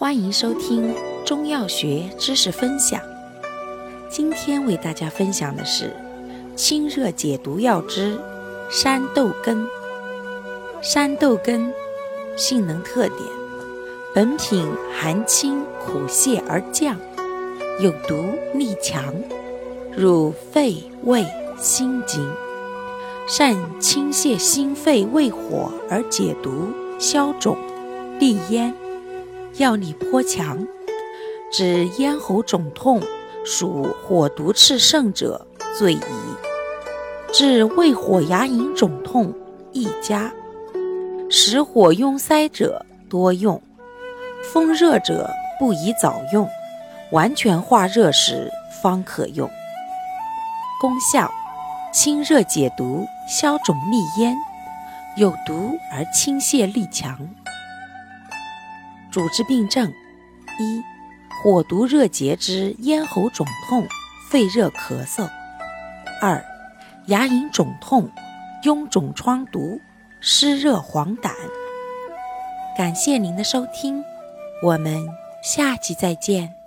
欢迎收听中药学知识分享。今天为大家分享的是清热解毒药之山豆根。山豆根性能特点：本品寒清苦泻而降，有毒力强，入肺胃心经，善清泻心肺胃火而解毒消肿利咽。药力颇强，治咽喉肿痛、属火毒炽盛者最宜；治胃火牙龈肿痛亦佳；实火壅塞者多用；风热者不宜早用，完全化热时方可用。功效：清热解毒、消肿利咽，有毒而清泻力强。主治病症：一、火毒热结之咽喉肿痛、肺热咳嗽；二、牙龈肿痛、痈肿疮毒、湿热黄疸。感谢您的收听，我们下期再见。